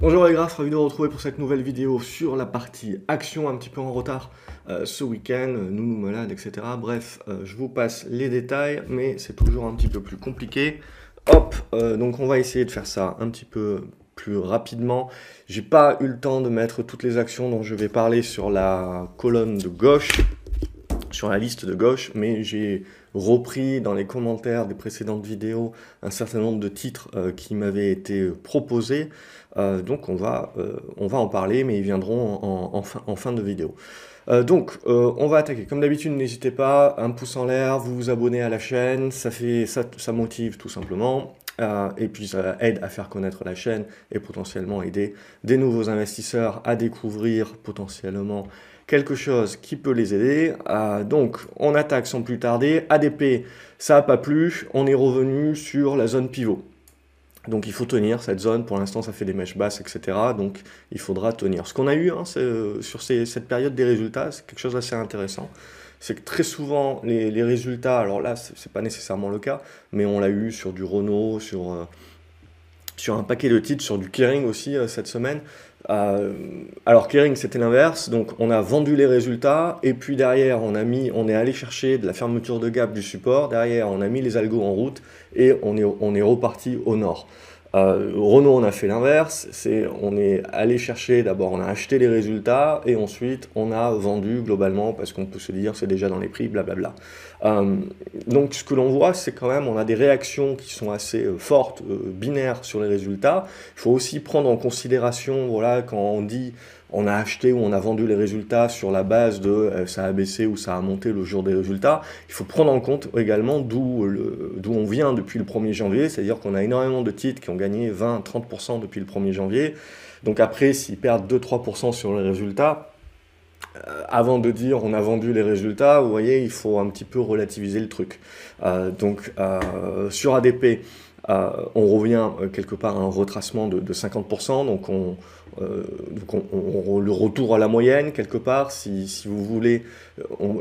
Bonjour les graphes, ravi de vous retrouver pour cette nouvelle vidéo sur la partie action, un petit peu en retard euh, ce week-end, nous malades, etc. Bref, euh, je vous passe les détails, mais c'est toujours un petit peu plus compliqué. Hop, euh, donc on va essayer de faire ça un petit peu plus rapidement. J'ai pas eu le temps de mettre toutes les actions dont je vais parler sur la colonne de gauche, sur la liste de gauche, mais j'ai repris dans les commentaires des précédentes vidéos un certain nombre de titres qui m'avaient été proposés. Euh, donc on va, euh, en parler, mais ils viendront en, fin, de vidéo. Euh, donc, on va attaquer. Comme d'habitude, n'hésitez pas, un pouce en l'air, vous vous abonnez à la chaîne, ça, fait, ça motive tout simplement. et puis ça aide à faire connaître la chaîne et potentiellement aider des nouveaux investisseurs à découvrir potentiellement quelque chose qui peut les aider. donc, on attaque sans plus tarder. ADP, ça n'a pas plu. On est revenu sur la zone pivot. Donc il faut tenir cette zone, pour l'instant ça fait des mèches basses, etc. Donc il faudra tenir. Ce qu'on a eu hein, euh, sur cette période des résultats, c'est quelque chose d'assez intéressant. C'est que très souvent les, résultats, alors là c'est pas nécessairement le cas, mais on l'a eu sur du Renault, sur, euh, un paquet de titres, sur du Kering aussi euh, cette semaine. Alors Kering c'était l'inverse, donc on a vendu les résultats et puis derrière on a mis, on est allé chercher de la fermeture de gap du support, derrière on a mis les algos en route et on est, on est reparti au nord. Euh, Renault, on a fait l'inverse, c'est on est allé chercher, d'abord on a acheté les résultats et ensuite on a vendu globalement parce qu'on peut se dire c'est déjà dans les prix, blablabla. Euh, donc ce que l'on voit, c'est quand même on a des réactions qui sont assez euh, fortes, binaires sur les résultats. Il faut aussi prendre en considération, voilà, quand on dit on a acheté ou on a vendu les résultats sur la base de euh, ça a baissé ou ça a monté le jour des résultats. Il faut prendre en compte également d'où on vient depuis le 1er janvier, c'est-à-dire qu'on a énormément de titres qui ont gagné 20-30% depuis le 1er janvier. Donc après, s'ils perdent 2-3% sur les résultats, euh, avant de dire on a vendu les résultats, vous voyez, il faut un petit peu relativiser le truc. Euh, donc sur ADP, on revient quelque part à un retracement de, de 50%, donc on, on, le retour à la moyenne, quelque part, si, si vous voulez,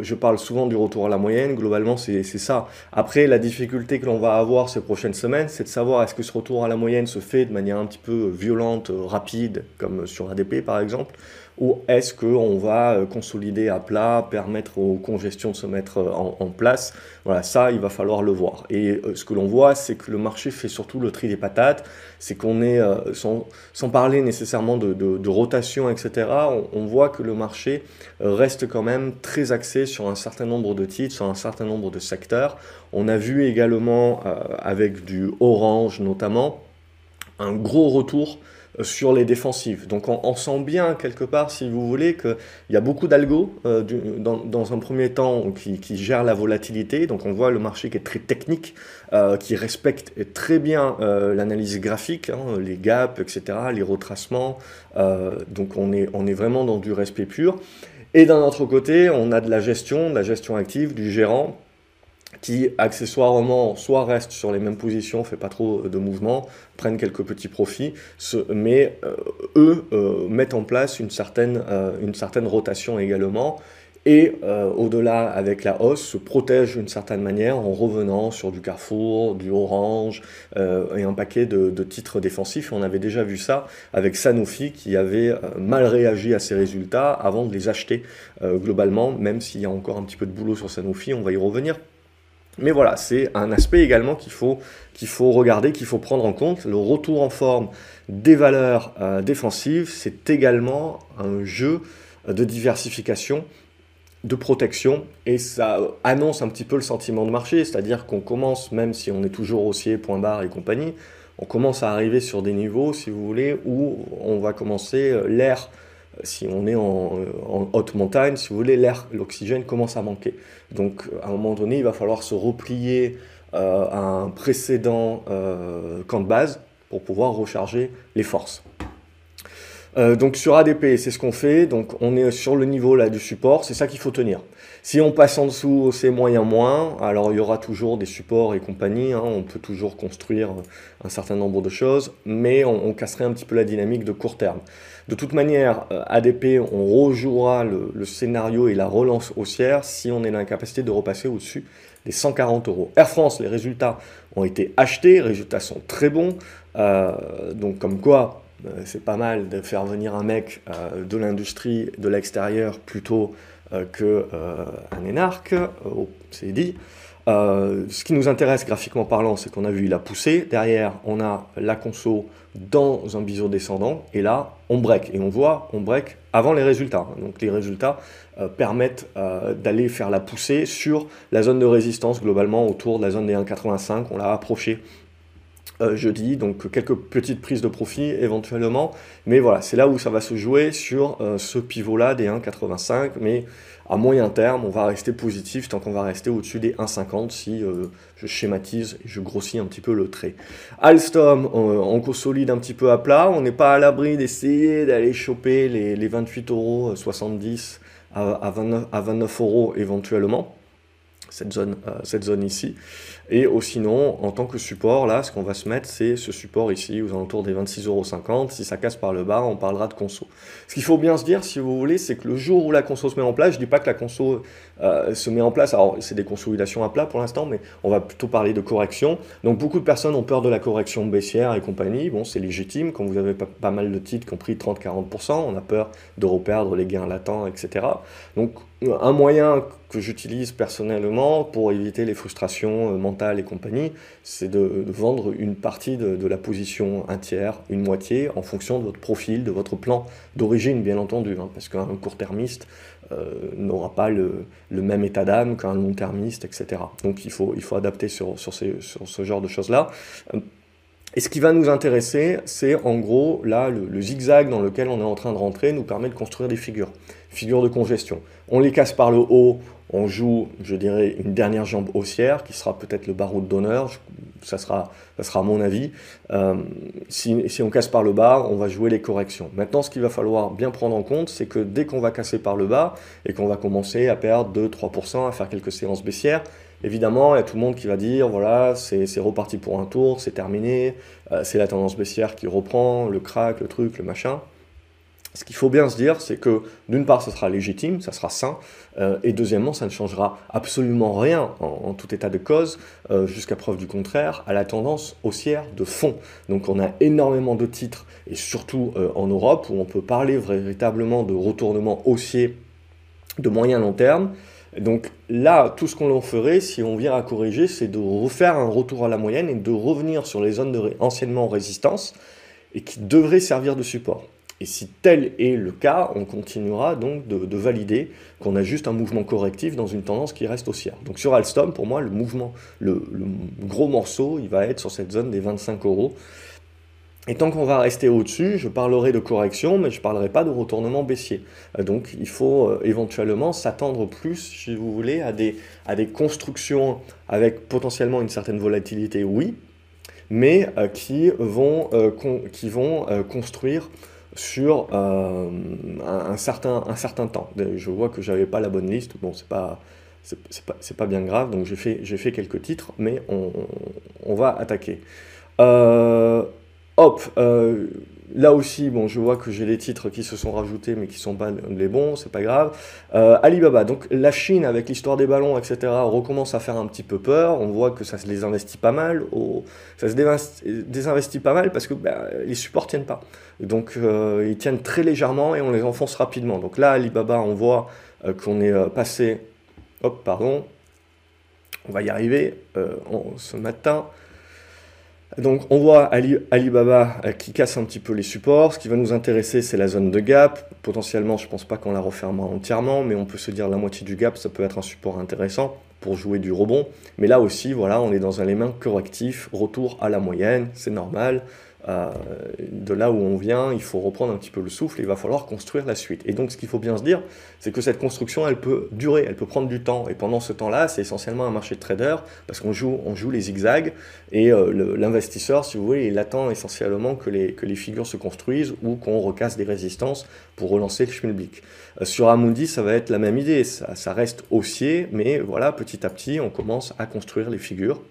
je parle souvent du retour à la moyenne, globalement c'est ça. Après, la difficulté que l'on va avoir ces prochaines semaines, c'est de savoir est-ce que ce retour à la moyenne se fait de manière un petit peu violente, rapide, comme sur ADP par exemple, ou est-ce qu'on va euh, consolider à plat, permettre aux congestions de se mettre euh, en, place? Voilà, ça, il va falloir le voir. Et euh, ce que l'on voit, c'est que le marché fait surtout le tri des patates, c'est qu'on est, sans, sans, parler nécessairement de, de, rotation, etc., on, voit que le marché reste quand même très axé sur un certain nombre de titres, sur un certain nombre de secteurs. On a vu également, avec du orange notamment, un gros retour sur les défensives. Donc on, sent bien quelque part, si vous voulez, qu'il y a beaucoup d'algo euh, dans, un premier temps qui, qui, gèrent la volatilité. Donc on voit le marché qui est très technique, euh, qui respecte très bien euh, l'analyse graphique, hein, les gaps, etc., les retracements. donc on est, on est vraiment dans du respect pur. Et d'un autre côté, on a de la gestion, de la gestion active, du gérant qui accessoirement soit restent sur les mêmes positions, fait pas trop de mouvements, prennent quelques petits profits, mais euh, eux euh, mettent en place une certaine, euh, une certaine rotation également, et au-delà avec la hausse se protègent d'une certaine manière en revenant sur du Carrefour, du Orange et un paquet de, de, titres défensifs. On avait déjà vu ça avec Sanofi qui avait mal réagi à ses résultats avant de les acheter globalement, même s'il y a encore un petit peu de boulot sur Sanofi, on va y revenir mais voilà, c'est un aspect également qu'il faut, regarder, qu'il faut prendre en compte. Le retour en forme des valeurs euh, défensives, c'est également un jeu de diversification, de protection, et ça annonce un petit peu le sentiment de marché, c'est-à-dire qu'on commence, même si on est toujours haussier, point barre et compagnie, on commence à arriver sur des niveaux, si vous voulez, où on va commencer euh, l'air si on est en, haute montagne, si vous voulez, l'air, l'oxygène commence à manquer. Donc à un moment donné, il va falloir se replier euh, à un précédent euh, camp de base pour pouvoir recharger les forces. Euh, donc sur ADP, c'est ce qu'on fait. Donc on est sur le niveau là du support, c'est ça qu'il faut tenir. Si on passe en dessous, c'est moyen moins. Alors il y aura toujours des supports et compagnie. Hein. on peut toujours construire un certain nombre de choses, mais on, casserait un petit peu la dynamique de court terme. De toute manière, euh, ADP, on rejouera le, scénario et la relance haussière si on est dans l'incapacité de repasser au-dessus des 140 euros. Air France, les résultats ont été achetés, les résultats sont très bons. Euh, donc comme quoi, c'est pas mal de faire venir un mec de l'industrie, de l'extérieur, plutôt qu'un énarque, c'est dit. ce qui nous intéresse graphiquement parlant, c'est qu'on a vu, il a poussé. Derrière, on a la conso dans un biseau descendant. Et là, on break. Et on voit, on break avant les résultats. Donc les résultats euh, permettent euh, d'aller faire la poussée sur la zone de résistance globalement autour de la zone des 1,85. On l'a approché euh, jeudi, donc quelques petites prises de profit éventuellement. Mais voilà, c'est là où ça va se jouer sur ce pivot-là des 1,85. Mais à moyen terme, on va rester positif tant qu'on va rester au-dessus des 1,50 si euh, je schématise et je grossis un petit peu le trait. Alstom, euh, on, consolide un petit peu à plat. On n'est pas à l'abri d'essayer d'aller choper les, les 28,70 euros à, 29, à 29 euros éventuellement cette zone, euh, cette zone ici. Et sinon, en tant que support, là, ce qu'on va se mettre, c'est ce support ici, aux alentours des 26,50€. Si ça casse par le bas, on parlera de conso. Ce qu'il faut bien se dire, si vous voulez, c'est que le jour où la conso se met en place, je dis pas que la conso euh, se met en place, alors c'est des consolidations à plat pour l'instant, mais on va plutôt parler de correction. Donc beaucoup de personnes ont peur de la correction baissière et compagnie. Bon, c'est légitime, quand vous avez pas, pas mal de titres qui ont pris 30-40%, on a peur de reperdre les gains latents, etc. Donc un moyen que j'utilise personnellement pour éviter les frustrations euh, et compagnie, c'est de, vendre une partie de, la position, un tiers, une moitié, en fonction de votre profil, de votre plan d'origine, bien entendu, hein, parce qu'un court-termiste euh, n'aura pas le, même état d'âme qu'un long-termiste, etc. Donc il faut, il faut adapter sur, sur, ce genre de choses-là. Euh, et ce qui va nous intéresser, c'est en gros, là, le, zigzag dans lequel on est en train de rentrer nous permet de construire des figures, figures de congestion. On les casse par le haut, on joue, je dirais, une dernière jambe haussière, qui sera peut-être le barreau d'honneur, ça sera, ça sera mon avis. Euh, si, si, on casse par le bas, on va jouer les corrections. Maintenant, ce qu'il va falloir bien prendre en compte, c'est que dès qu'on va casser par le bas, et qu'on va commencer à perdre 2-3%, à faire quelques séances baissières, Évidemment, il y a tout le monde qui va dire, voilà, c'est reparti pour un tour, c'est terminé, euh, c'est la tendance baissière qui reprend, le crack, le truc, le machin. Ce qu'il faut bien se dire, c'est que d'une part, ce sera légitime, ça sera sain, euh, et deuxièmement, ça ne changera absolument rien en, tout état de cause, euh, jusqu'à preuve du contraire, à la tendance haussière de fond. Donc on a énormément de titres, et surtout en Europe, où on peut parler véritablement de retournement haussier de moyen long terme, donc là, tout ce qu'on en ferait, si on vient à corriger, c'est de refaire un retour à la moyenne et de revenir sur les zones anciennement en résistance et qui devraient servir de support. Et si tel est le cas, on continuera donc de, valider qu'on a juste un mouvement correctif dans une tendance qui reste haussière. Donc sur Alstom, pour moi, le mouvement, le, gros morceau, il va être sur cette zone des 25 euros. Et tant qu'on va rester au-dessus, je parlerai de correction, mais je ne parlerai pas de retournement baissier. Euh, donc il faut euh, éventuellement s'attendre plus, si vous voulez, à des, à des constructions avec potentiellement une certaine volatilité, oui, mais euh, qui vont, qui vont construire sur un, certain, un certain temps. Je vois que j'avais pas la bonne liste, bon, c'est pas pas, pas, bien grave, donc j'ai fait, fait quelques titres, mais on, on va attaquer. Euh, Hop, euh, là aussi, bon, je vois que j'ai les titres qui se sont rajoutés, mais qui sont pas les bons, c'est pas grave. Euh, Alibaba, donc la Chine avec l'histoire des ballons, etc., recommence à faire un petit peu peur. On voit que ça se les investit pas mal, ça se désinvestit pas mal parce que ben, les supports tiennent pas. Donc euh, ils tiennent très légèrement et on les enfonce rapidement. Donc là, Alibaba, on voit qu'on est passé, hop, pardon, on va y arriver ce matin. Donc on voit Alibaba euh, qui casse un petit peu les supports. Ce qui va nous intéresser, c'est la zone de gap. Potentiellement, je ne pense pas qu'on la refermera entièrement, mais on peut se dire la moitié du gap, ça peut être un support intéressant pour jouer du rebond. Mais là aussi, voilà, on est dans un élément correctif, retour à la moyenne, c'est normal. Euh, de là où on vient, il faut reprendre un petit peu le souffle, il va falloir construire la suite. Et donc ce qu'il faut bien se dire, c'est que cette construction, elle peut durer, elle peut prendre du temps. Et pendant ce temps-là, c'est essentiellement un marché de trader, parce qu'on joue, on joue les zigzags, et euh, l'investisseur, si vous voulez, il attend essentiellement que les, que les figures se construisent ou qu'on recasse des résistances pour relancer le schmilblick. Euh, sur Amundi, ça va être la même idée, ça, reste haussier, mais voilà, petit à petit, on commence à construire les figures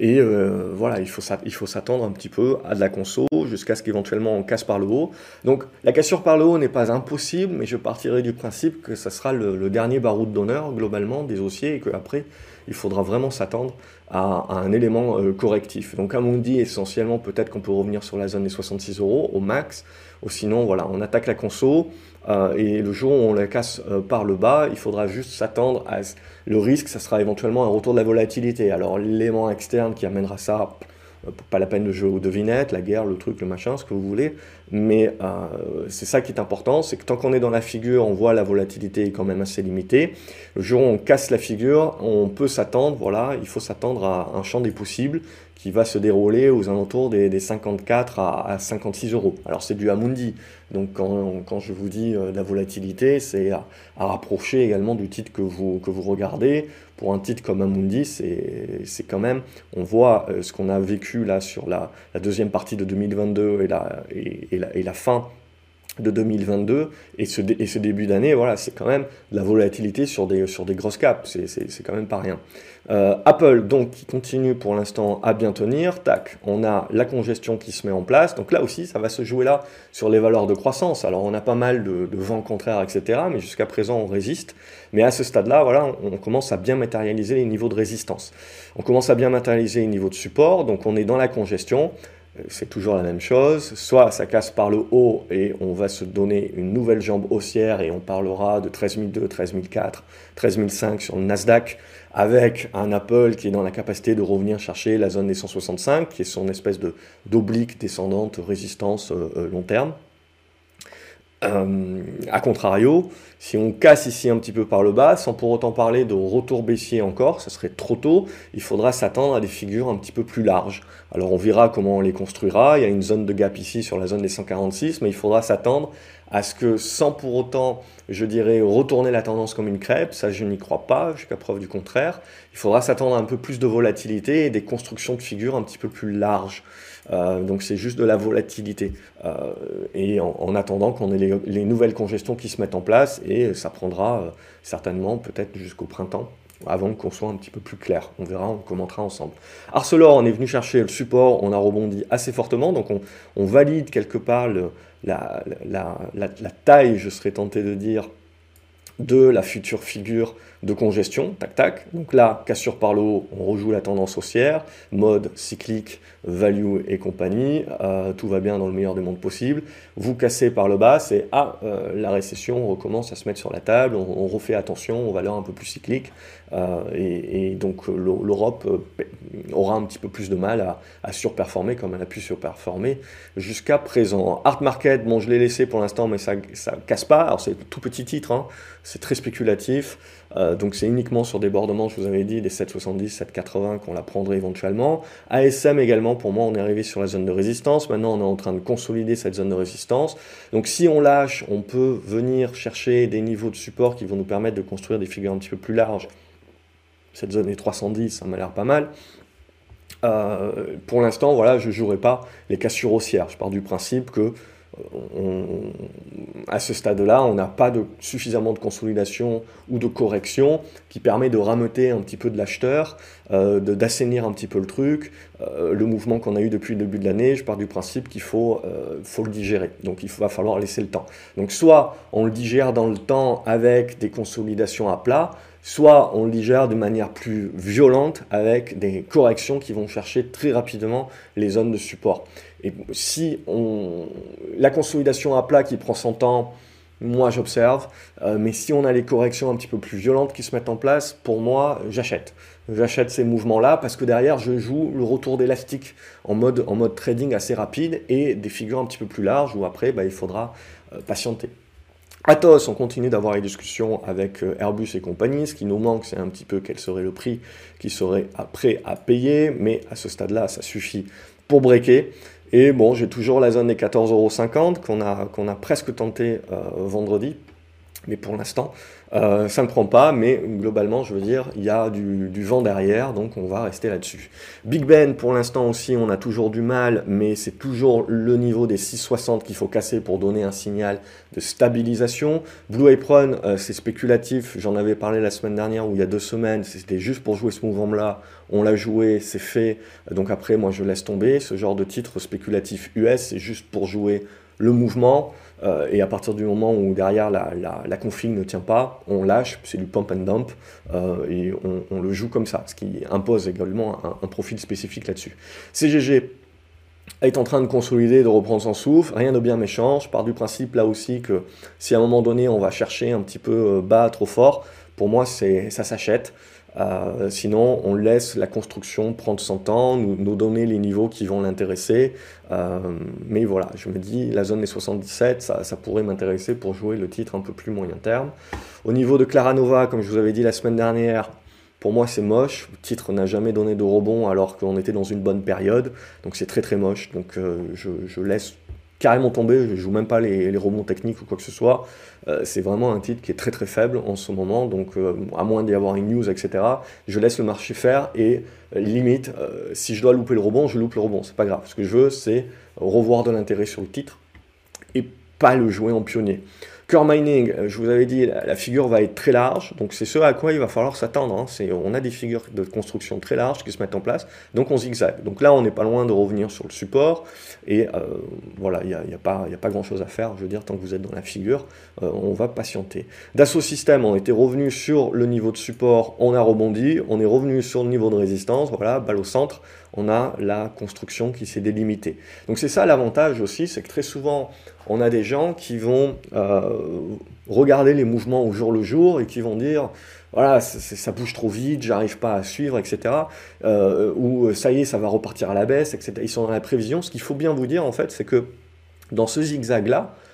et euh, voilà, il faut s'attendre un petit peu à de la conso jusqu'à ce qu'éventuellement on casse par le haut. Donc la cassure par le haut n'est pas impossible, mais je partirai du principe que ça sera le, dernier baroud d'honneur globalement des haussiers et qu'après il faudra vraiment s'attendre à, un élément correctif. Donc Amundi, essentiellement, peut-être qu'on peut revenir sur la zone des 66 euros au max, ou sinon, voilà, on attaque la conso, et le jour où on la casse par le bas, il faudra juste s'attendre à le risque, ça sera éventuellement un retour de la volatilité. Alors l'élément externe qui amènera ça, euh, pas la peine de jouer aux devinettes, la guerre, le truc, le machin, ce que vous voulez. Mais euh, c'est ça qui est important, c'est que tant qu'on est dans la figure, on voit la volatilité est quand même assez limitée. Le jour où on casse la figure, on peut s'attendre, voilà, il faut s'attendre à un champ des possibles qui va se dérouler aux alentours des, 54 à, 56 euros. Alors c'est du Amundi, donc quand, je vous dis euh, la volatilité, c'est à, rapprocher également du titre que vous, que vous regardez. Pour un titre comme Amundi, c'est quand même, on voit euh, ce qu'on a vécu là sur la, deuxième partie de 2022 et la, et la fin de 2022 et ce, début d'année, voilà, c'est quand même de la volatilité sur des, grosses caps, c'est quand même pas rien. Euh, Apple, donc, qui continue pour l'instant à bien tenir, tac, on a la congestion qui se met en place, donc là aussi, ça va se jouer là sur les valeurs de croissance. Alors, on a pas mal de, vents contraires, etc., mais jusqu'à présent, on résiste. Mais à ce stade-là, voilà, on commence à bien matérialiser les niveaux de résistance. On commence à bien matérialiser les niveaux de support, donc on est dans la congestion c'est toujours la même chose. Soit ça casse par le haut et on va se donner une nouvelle jambe haussière et on parlera de 13002, 13004, 13005 sur le Nasdaq avec un Apple qui est dans la capacité de revenir chercher la zone des 165 qui est son espèce de d'oblique descendante résistance euh, euh, long terme. Euh, a contrario, si on casse ici un petit peu par le bas, sans pour autant parler de retour baissier encore, ça serait trop tôt, il faudra s'attendre à des figures un petit peu plus larges. Alors on verra comment on les construira, il y a une zone de gap ici sur la zone des 146, mais il faudra s'attendre à ce que sans pour autant, je dirais, retourner la tendance comme une crêpe, ça je n'y crois pas, jusqu'à preuve du contraire, il faudra s'attendre à un peu plus de volatilité et des constructions de figures un petit peu plus larges. Euh, donc c'est juste de la volatilité. Euh, et en, attendant qu'on ait les, nouvelles congestions qui se mettent en place, et ça prendra euh, certainement peut-être jusqu'au printemps avant qu'on soit un petit peu plus clair. On verra, on commentera ensemble. Arcelor, on est venu chercher le support, on a rebondi assez fortement, donc on, valide quelque part la, la, taille, je serais tenté de dire, de la future figure de congestion, tac tac. Donc là, cassure par le haut, on rejoue la tendance haussière, mode cyclique, value et compagnie, euh, tout va bien dans le meilleur des mondes possible. Vous cassez par le bas, c'est ah, euh, la récession recommence à se mettre sur la table, on, refait attention aux valeurs un peu plus cycliques, euh, et, donc l'Europe aura un petit peu plus de mal à, surperformer comme elle a pu surperformer jusqu'à présent. Art Market, bon je l'ai laissé pour l'instant, mais ça, ça casse pas, alors c'est tout petit titre, hein. c'est très spéculatif. Euh, donc c'est uniquement sur des bordements, je vous avais dit, des 7,70, 7,80 qu'on la prendrait éventuellement. ASM également, pour moi, on est arrivé sur la zone de résistance. Maintenant, on est en train de consolider cette zone de résistance. Donc si on lâche, on peut venir chercher des niveaux de support qui vont nous permettre de construire des figures un petit peu plus larges. Cette zone est 310, ça m'a l'air pas mal. Euh, pour l'instant, voilà, je ne jouerai pas les cassures haussières. Je pars du principe que à ce stade-là, on n'a pas de, suffisamment de consolidation ou de correction qui permet de rameuter un petit peu de l'acheteur, euh, d'assainir un petit peu le truc. Euh, le mouvement qu'on a eu depuis le début de l'année, je pars du principe qu'il faut, euh, faut le digérer. Donc il va falloir laisser le temps. Donc soit on le digère dans le temps avec des consolidations à plat, soit on le digère de manière plus violente avec des corrections qui vont chercher très rapidement les zones de support. Et si on, la consolidation à plat qui prend son temps, moi j'observe, euh, mais si on a les corrections un petit peu plus violentes qui se mettent en place, pour moi j'achète. J'achète ces mouvements-là parce que derrière je joue le retour d'élastique en mode, en mode trading assez rapide et des figures un petit peu plus larges où après bah, il faudra euh, patienter. Atos, on continue d'avoir les discussions avec euh, Airbus et compagnie. Ce qui nous manque, c'est un petit peu quel serait le prix qui serait prêt à payer, mais à ce stade-là, ça suffit pour breaker. Et bon, j'ai toujours la zone des 14,50€ qu'on a, qu'on a presque tenté euh, vendredi, mais pour l'instant, euh, ça ne prend pas, mais globalement, je veux dire, il y a du, vent derrière, donc on va rester là-dessus. Big Ben, pour l'instant aussi, on a toujours du mal, mais c'est toujours le niveau des 6,60 qu'il faut casser pour donner un signal de stabilisation. Blue Apron, euh, c'est spéculatif, j'en avais parlé la semaine dernière ou il y a deux semaines, c'était juste pour jouer ce mouvement-là, on l'a joué, c'est fait, donc après, moi je laisse tomber. Ce genre de titre spéculatif US, c'est juste pour jouer le mouvement, euh, et à partir du moment où derrière la, la, config ne tient pas, on lâche, c'est du pump and dump, euh, et on, le joue comme ça, ce qui impose également un, profil spécifique là-dessus. CGG est en train de consolider, de reprendre son souffle, rien de bien méchant, je pars du principe là aussi que si à un moment donné on va chercher un petit peu bas, trop fort, pour moi ça s'achète. Euh, sinon, on laisse la construction prendre son temps, nous, donner les niveaux qui vont l'intéresser. Euh, mais voilà, je me dis, la zone des 77, ça, pourrait m'intéresser pour jouer le titre un peu plus moyen terme. Au niveau de Claranova, comme je vous avais dit la semaine dernière, pour moi, c'est moche. Le titre n'a jamais donné de rebond alors qu'on était dans une bonne période. Donc c'est très très moche. Donc euh, je, je, laisse carrément tomber, je joue même pas les, rebonds techniques ou quoi que ce soit. Euh, c'est vraiment un titre qui est très très faible en ce moment, donc euh, à moins d'y avoir une news, etc., je laisse le marché faire et euh, limite, si je dois louper le rebond, je loupe le rebond, c'est pas grave. Ce que je veux, c'est revoir de l'intérêt sur le titre et pas le jouer en pionnier. Core mining, euh, je vous avais dit, la, figure va être très large, donc c'est ce à quoi il va falloir s'attendre. Hein. On a des figures de construction très larges qui se mettent en place, donc on zigzag. Donc là, on n'est pas loin de revenir sur le support, et euh, voilà, il n'y a, y a, pas, a pas grand chose à faire, je veux dire, tant que vous êtes dans la figure, euh, on va patienter. Dassault Systèmes, on était revenu sur le niveau de support, on a rebondi, on est revenu sur le niveau de résistance, voilà, balle au centre, on a la construction qui s'est délimitée. Donc c'est ça l'avantage aussi, c'est que très souvent, on a des gens qui vont euh, regarder les mouvements au jour le jour et qui vont dire voilà, ça bouge trop vite, j'arrive pas à suivre, etc. Euh, ou ça y est, ça va repartir à la baisse, etc. Ils sont dans la prévision. Ce qu'il faut bien vous dire, en fait, c'est que dans ce zigzag-là, euh,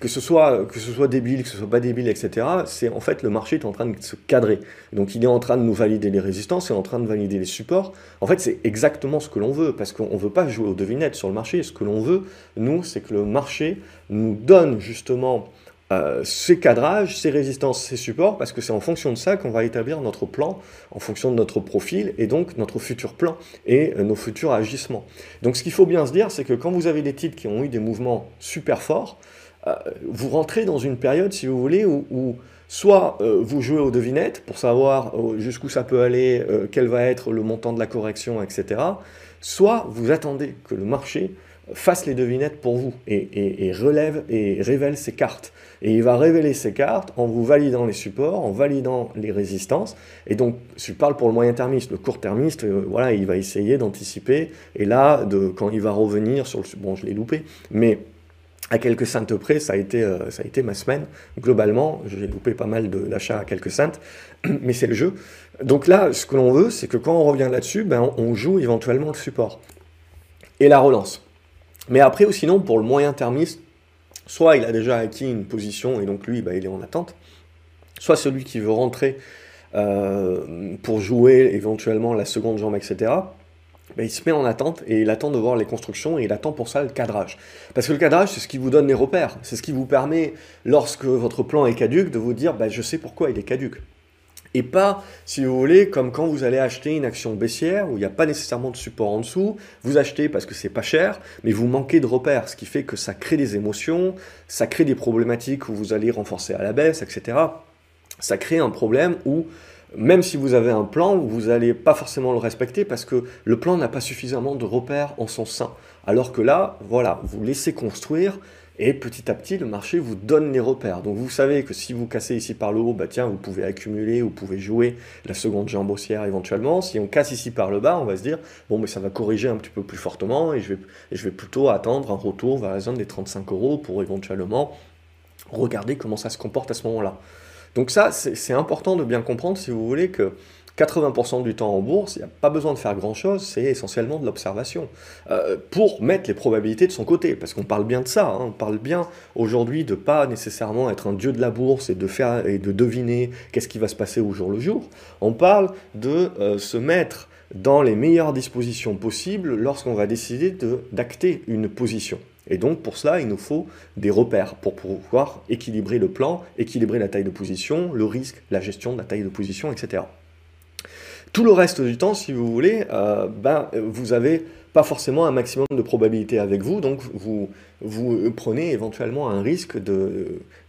que ce soit que ce soit débile, que ce soit pas débile, etc. C'est en fait le marché est en train de se cadrer. Donc il est en train de nous valider les résistances, il est en train de valider les supports. En fait, c'est exactement ce que l'on veut parce qu'on veut pas jouer aux devinettes sur le marché. Ce que l'on veut, nous, c'est que le marché nous donne justement euh, ces cadrages, ces résistances, ces supports, parce que c'est en fonction de ça qu'on va établir notre plan, en fonction de notre profil, et donc notre futur plan et euh, nos futurs agissements. Donc ce qu'il faut bien se dire, c'est que quand vous avez des titres qui ont eu des mouvements super forts, euh, vous rentrez dans une période, si vous voulez, où, soit vous jouez aux devinettes pour savoir jusqu'où ça peut aller, quel va être le montant de la correction, etc., soit vous attendez que le marché fasse les devinettes pour vous et, relève et révèle ses cartes. Et il va révéler ses cartes en vous validant les supports, en validant les résistances. Et donc, je parle pour le moyen termiste. Le court termiste, euh, voilà, il va essayer d'anticiper. Et là, quand il va revenir sur le... Bon, je l'ai loupé, mais à quelques cents près, ça a été, euh, ça a été ma semaine. Globalement, j'ai loupé pas mal d'achats à quelques cents, mais c'est le jeu. Donc là, ce que l'on veut, c'est que quand on revient là-dessus, ben, on joue éventuellement le support et la relance. Mais après, ou sinon, pour le moyen termiste, soit il a déjà acquis une position et donc lui, bah, il est en attente, soit celui qui veut rentrer euh, pour jouer éventuellement la seconde jambe, etc., bah, il se met en attente et il attend de voir les constructions et il attend pour ça le cadrage. Parce que le cadrage, c'est ce qui vous donne les repères, c'est ce qui vous permet, lorsque votre plan est caduque, de vous dire bah, je sais pourquoi il est caduque et pas, si vous voulez, comme quand vous allez acheter une action baissière où il n'y a pas nécessairement de support en dessous, vous achetez parce que c'est pas cher, mais vous manquez de repères, ce qui fait que ça crée des émotions, ça crée des problématiques où vous allez renforcer à la baisse, etc. Ça crée un problème où même si vous avez un plan, vous n'allez pas forcément le respecter parce que le plan n'a pas suffisamment de repères en son sein. Alors que là, voilà, vous laissez construire et petit à petit, le marché vous donne les repères. Donc vous savez que si vous cassez ici par le haut, bah tiens, vous pouvez accumuler, vous pouvez jouer la seconde jambe haussière éventuellement. Si on casse ici par le bas, on va se dire, bon, mais ça va corriger un petit peu plus fortement et je vais, je vais plutôt attendre un retour vers la zone des 35 euros pour éventuellement regarder comment ça se comporte à ce moment-là. Donc ça, c'est important de bien comprendre si vous voulez que 80% du temps en bourse, il n'y a pas besoin de faire grand-chose, c'est essentiellement de l'observation. Euh, pour mettre les probabilités de son côté, parce qu'on parle bien de ça, hein. on parle bien aujourd'hui de pas nécessairement être un dieu de la bourse et de, faire, et de deviner qu'est-ce qui va se passer au jour le jour, on parle de euh, se mettre dans les meilleures dispositions possibles lorsqu'on va décider d'acter une position. Et donc pour cela, il nous faut des repères pour pouvoir équilibrer le plan, équilibrer la taille de position, le risque, la gestion de la taille de position, etc. Tout le reste du temps, si vous voulez, euh, ben, vous avez pas forcément un maximum de probabilité avec vous, donc vous, vous prenez éventuellement un risque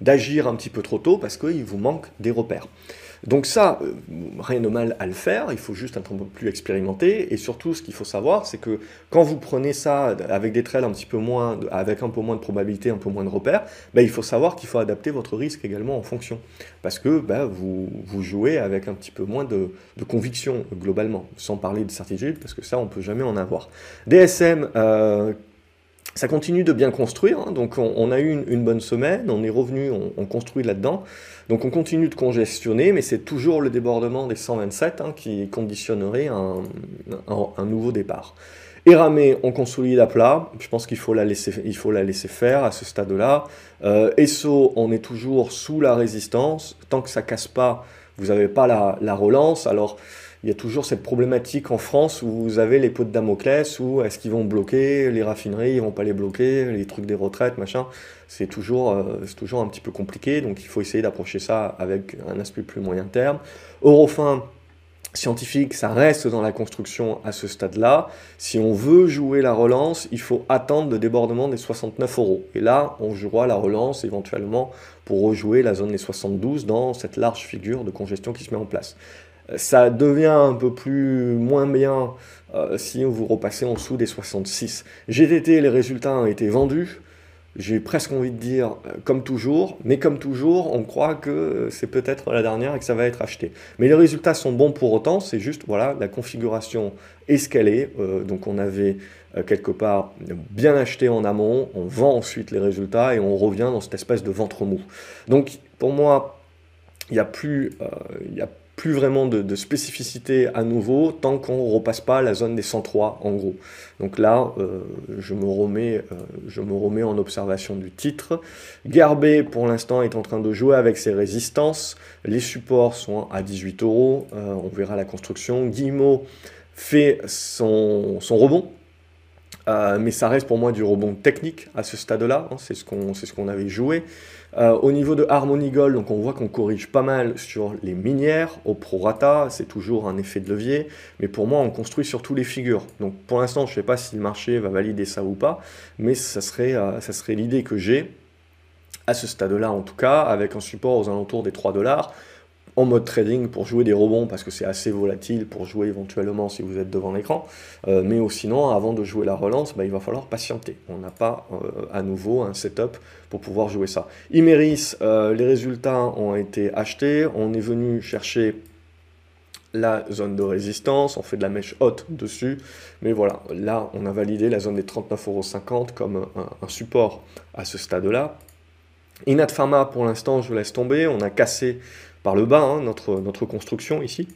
d'agir un petit peu trop tôt parce qu'il vous manque des repères. Donc ça, euh, rien de mal à le faire, il faut juste un peu plus expérimenté, et surtout ce qu'il faut savoir, c'est que quand vous prenez ça avec des trails un petit peu moins, avec un peu moins de probabilité, un peu moins de repères, ben, il faut savoir qu'il faut adapter votre risque également en fonction, parce que ben, vous, vous jouez avec un petit peu moins de, de, conviction globalement, sans parler de certitude, parce que ça, on peut jamais en avoir. DSM, euh, ça continue de bien construire, hein. donc on, a eu une, bonne semaine, on est revenu, on, construit là-dedans, donc on continue de congestionner, mais c'est toujours le débordement des 127 hein, qui conditionnerait un, un, nouveau départ. Eramé, on consolide à plat, je pense qu'il faut, la laisser, il faut la laisser faire à ce stade-là. Euh, Esso, on est toujours sous la résistance, tant que ça casse pas, vous n'avez pas la, la relance, alors il y a toujours cette problématique en France où vous avez les pots de Damoclès, où est-ce qu'ils vont bloquer les raffineries, ils vont pas les bloquer, les trucs des retraites, machin. C'est toujours, euh, c'est toujours un petit peu compliqué, donc il faut essayer d'approcher ça avec un aspect plus moyen terme. Eurofin, scientifique, ça reste dans la construction à ce stade-là. Si on veut jouer la relance, il faut attendre le débordement des 69 euros. Et là, on jouera la relance éventuellement pour rejouer la zone des 72 dans cette large figure de congestion qui se met en place ça devient un peu plus moins bien euh, si vous repassez en dessous des 66. GTT, les résultats ont été vendus. J'ai presque envie de dire euh, comme toujours, mais comme toujours, on croit que c'est peut-être la dernière et que ça va être acheté. Mais les résultats sont bons pour autant, c'est juste voilà la configuration est. Euh, donc on avait quelque part bien acheté en amont, on vend ensuite les résultats et on revient dans cette espèce de ventre mou. Donc pour moi, il n'y a plus, plus vraiment de, spécificité à nouveau tant qu'on ne repasse pas la zone des 103 en gros. Donc là, euh, je, me remets, euh, je me remets en observation du titre. Garbé, pour l'instant, est en train de jouer avec ses résistances. Les supports sont à 18 euros. Euh, on verra la construction. Guillemot fait son, son rebond. Mais ça reste pour moi du rebond technique à ce stade-là. Hein. c'est ce qu'on ce avait joué. Euh, au niveau de Harmony Gold, donc on voit qu'on corrige pas mal sur les minières, au prorata, c'est toujours un effet de levier, mais pour moi on construit sur tous les figures. Donc pour l'instant je ne sais pas si le marché va valider ça ou pas, mais ça serait, euh, ça serait l'idée que j'ai, à ce stade-là en tout cas, avec un support aux alentours des 3 dollars, en mode trading pour jouer des rebonds parce que c'est assez volatile pour jouer éventuellement si vous êtes devant l'écran. Euh, mais sinon, avant de jouer la relance, bah, il va falloir patienter. On n'a pas euh, à nouveau un setup pour pouvoir jouer ça. Imeris, euh, les résultats ont été achetés. On est venu chercher la zone de résistance, on fait de la mèche haute dessus, mais voilà, là on a validé la zone des 39,50€ comme un, support à ce stade-là. Inat Pharma, pour l'instant, je laisse tomber, on a cassé par le bas, hein, notre, notre construction ici.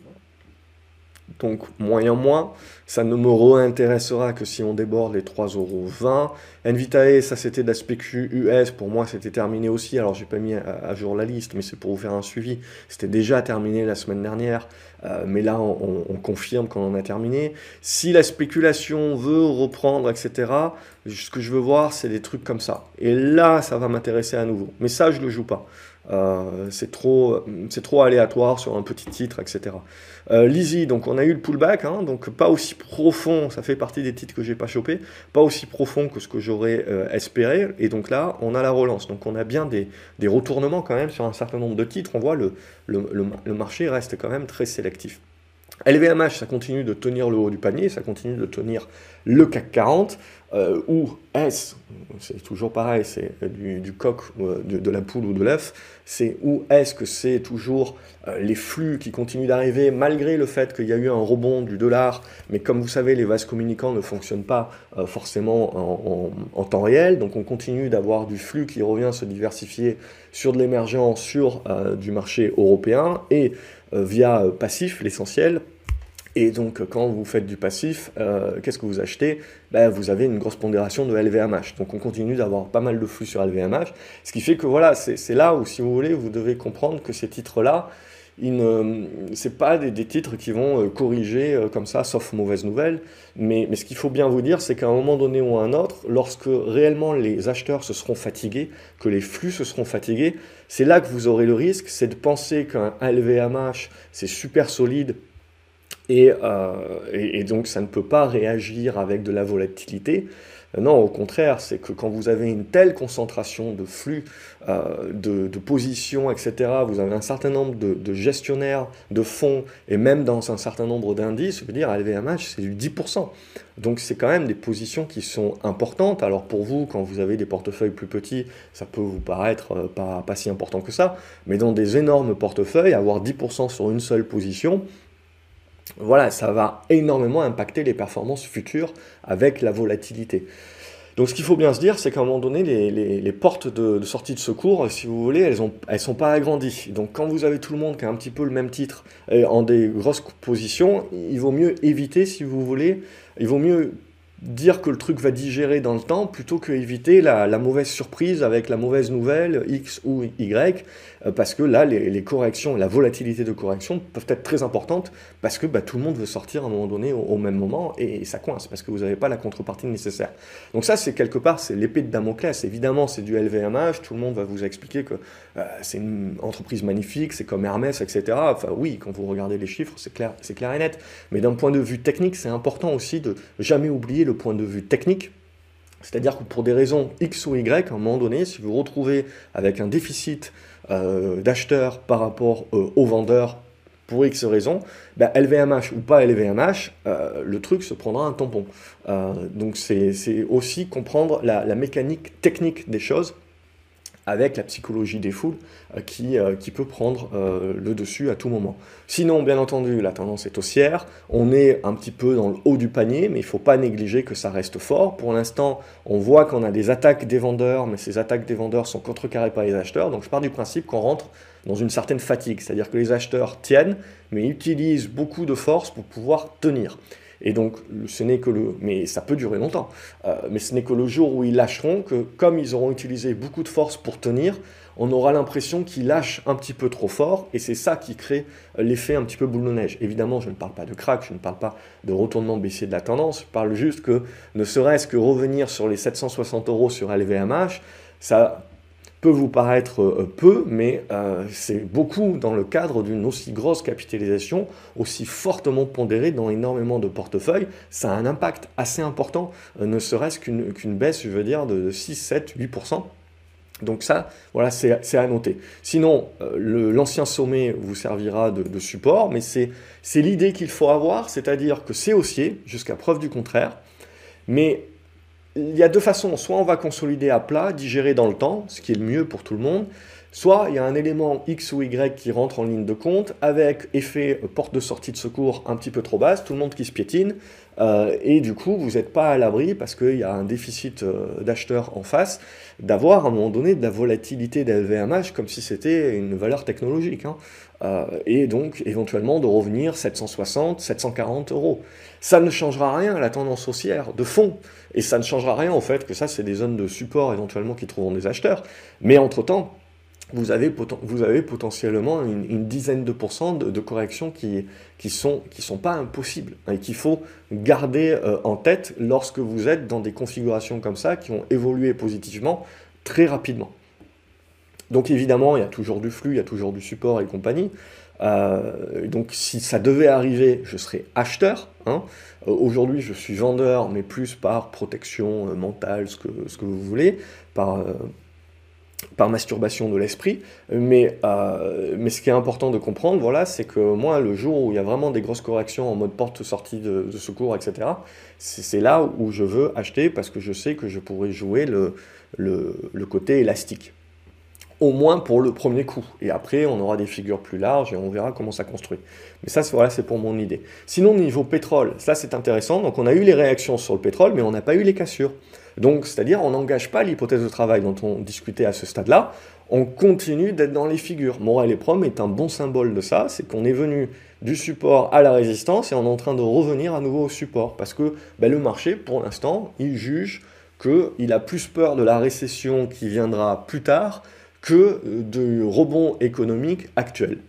Donc moyen moins, ça ne me réintéressera que si on déborde les 3,20€. Nvitae, ça c'était de la SPQ US, pour moi c'était terminé aussi, alors j'ai pas mis à, jour la liste, mais c'est pour vous faire un suivi. C'était déjà terminé la semaine dernière, euh, mais là on, confirme qu'on en a terminé. Si la spéculation veut reprendre, etc., ce que je veux voir c'est des trucs comme ça. Et là ça va m'intéresser à nouveau. Mais ça je le joue pas. Euh, c'est trop, trop aléatoire sur un petit titre, etc. Euh, Lizzie, donc on a eu le pullback, hein, donc pas aussi profond, ça fait partie des titres que j'ai pas chopé, pas aussi profond que ce que j'aurais euh, espéré, et donc là on a la relance, donc on a bien des, des, retournements quand même sur un certain nombre de titres, on voit le, le, le marché reste quand même très sélectif. LVMH, ça continue de tenir le haut du panier, ça continue de tenir le CAC 40, euh, ou est-ce, c'est toujours pareil, c'est du, coq, euh, de, la poule ou de l'œuf, c'est où est-ce que c'est toujours euh, les flux qui continuent d'arriver malgré le fait qu'il y a eu un rebond du dollar, mais comme vous savez, les vases communicants ne fonctionnent pas forcément en, temps réel, donc on continue d'avoir du flux qui revient se diversifier sur de l'émergence, sur du marché européen, et via passif, l'essentiel, et donc, quand vous faites du passif, euh, qu'est-ce que vous achetez? Ben, Vous avez une grosse pondération de LVMH. Donc, on continue d'avoir pas mal de flux sur LVMH. Ce qui fait que voilà, c'est là où, si vous voulez, vous devez comprendre que ces titres-là, ce pas des, titres qui vont euh, corriger euh, comme ça, sauf mauvaise nouvelle. Mais, mais ce qu'il faut bien vous dire, c'est qu'à un moment donné ou à un autre, lorsque réellement les acheteurs se seront fatigués, que les flux se seront fatigués, c'est là que vous aurez le risque, c'est de penser qu'un LVMH, c'est super solide euh, et, et, donc ça ne peut pas réagir avec de la volatilité. Non, au contraire, c'est que quand vous avez une telle concentration de flux, euh, de, positions, etc., vous avez un certain nombre de, gestionnaires de fonds et même dans un certain nombre d'indices, je veux dire, à LVMH, c'est du 10%. Donc c'est quand même des positions qui sont importantes. Alors pour vous, quand vous avez des portefeuilles plus petits, ça peut vous paraître euh, pas, pas si important que ça, mais dans des énormes portefeuilles, avoir 10% sur une seule position, voilà, ça va énormément impacter les performances futures avec la volatilité. Donc ce qu'il faut bien se dire, c'est qu'à un moment donné, les, portes de, sortie de secours, si vous voulez, elles ne sont pas agrandies. Donc quand vous avez tout le monde qui a un petit peu le même titre et en des grosses positions, il vaut mieux éviter, si vous voulez, il vaut mieux dire que le truc va digérer dans le temps plutôt que éviter la, mauvaise surprise avec la mauvaise nouvelle X ou Y, euh, parce que là, les, corrections, la volatilité de correction peuvent être très importantes parce que bah, tout le monde veut sortir à un moment donné au, même moment et, ça coince parce que vous n'avez pas la contrepartie nécessaire. Donc ça, c'est quelque part, c'est l'épée de Damoclès. Évidemment, c'est du LVMH, tout le monde va vous expliquer que euh, c'est une entreprise magnifique, c'est comme Hermès, etc. Enfin oui, quand vous regardez les chiffres, c'est clair, c'est clair et net. Mais d'un point de vue technique, c'est important aussi de jamais oublier point de vue technique. C'est-à-dire que pour des raisons X ou Y, à un moment donné, si vous retrouvez avec un déficit euh, d'acheteurs par rapport euh, aux vendeurs pour X raisons, ben LVMH ou pas LVMH, euh, le truc se prendra un tampon. donc c'est aussi comprendre la, mécanique technique des choses avec la psychologie des foules euh, qui, euh, qui peut prendre euh, le dessus à tout moment. Sinon, bien entendu, la tendance est haussière, on est un petit peu dans le haut du panier, mais il ne faut pas négliger que ça reste fort. Pour l'instant, on voit qu'on a des attaques des vendeurs, mais ces attaques des vendeurs sont contrecarrées par les acheteurs, donc je pars du principe qu'on rentre dans une certaine fatigue, c'est-à-dire que les acheteurs tiennent, mais utilisent beaucoup de force pour pouvoir tenir. Et donc, ce n'est que le. Mais ça peut durer longtemps. Euh, mais ce n'est que le jour où ils lâcheront que, comme ils auront utilisé beaucoup de force pour tenir, on aura l'impression qu'ils lâchent un petit peu trop fort. Et c'est ça qui crée l'effet un petit peu boule de neige. Évidemment, je ne parle pas de crack, je ne parle pas de retournement baissier de la tendance. Je parle juste que, ne serait-ce que revenir sur les 760 euros sur LVMH, ça peut vous paraître euh, peu, mais euh, c'est beaucoup dans le cadre d'une aussi grosse capitalisation, aussi fortement pondérée dans énormément de portefeuilles. Ça a un impact assez important, euh, ne serait-ce qu'une baisse, je veux dire, de 6, 7, 8%. Donc ça, voilà, c'est à noter. Sinon, l'ancien sommet vous servira de, de support, mais c'est l'idée qu'il faut avoir, c'est-à-dire que c'est haussier, jusqu'à preuve du contraire, mais il y a deux façons. Soit on va consolider à plat, digérer dans le temps, ce qui est le mieux pour tout le monde. Soit il y a un élément X ou Y qui rentre en ligne de compte avec effet porte de sortie de secours un petit peu trop basse, tout le monde qui se piétine. Euh, et du coup, vous n'êtes pas à l'abri parce qu'il y a un déficit euh, d'acheteurs en face, d'avoir à un moment donné de la volatilité d'LVMH comme si c'était une valeur technologique. Hein. Euh, et donc éventuellement de revenir 760, 740 euros. Ça ne changera rien à la tendance haussière de fond. Et ça ne changera rien au fait que ça, c'est des zones de support éventuellement qui trouveront des acheteurs. Mais entre-temps, vous avez, potentiellement une, dizaine de pourcents de, corrections qui qui sont pas impossibles hein, et qu'il faut garder euh, en tête lorsque vous êtes dans des configurations comme ça qui ont évolué positivement très rapidement. Donc évidemment, il y a toujours du flux, il y a toujours du support et compagnie. Euh, donc si ça devait arriver, je serais acheteur. Hein. Euh, aujourd'hui, je suis vendeur, mais plus par protection mentale, ce que, ce que vous voulez, par par masturbation de l'esprit. Mais, euh, mais ce qui est important de comprendre, voilà, c'est que moi, le jour où il y a vraiment des grosses corrections en mode porte-sortie de, secours, etc., c'est là où je veux acheter parce que je sais que je pourrais jouer le, le, côté élastique. Au moins pour le premier coup. Et après, on aura des figures plus larges et on verra comment ça construit. Mais ça, voilà, c'est pour mon idée. Sinon, niveau pétrole, ça c'est intéressant. Donc on a eu les réactions sur le pétrole, mais on n'a pas eu les cassures. Donc, c'est-à-dire, on n'engage pas l'hypothèse de travail dont on discutait à ce stade-là, on continue d'être dans les figures. Morel et Prom est un bon symbole de ça, c'est qu'on est venu du support à la résistance et on est en train de revenir à nouveau au support. Parce que ben, le marché, pour l'instant, il juge qu'il a plus peur de la récession qui viendra plus tard que du rebond économique actuel.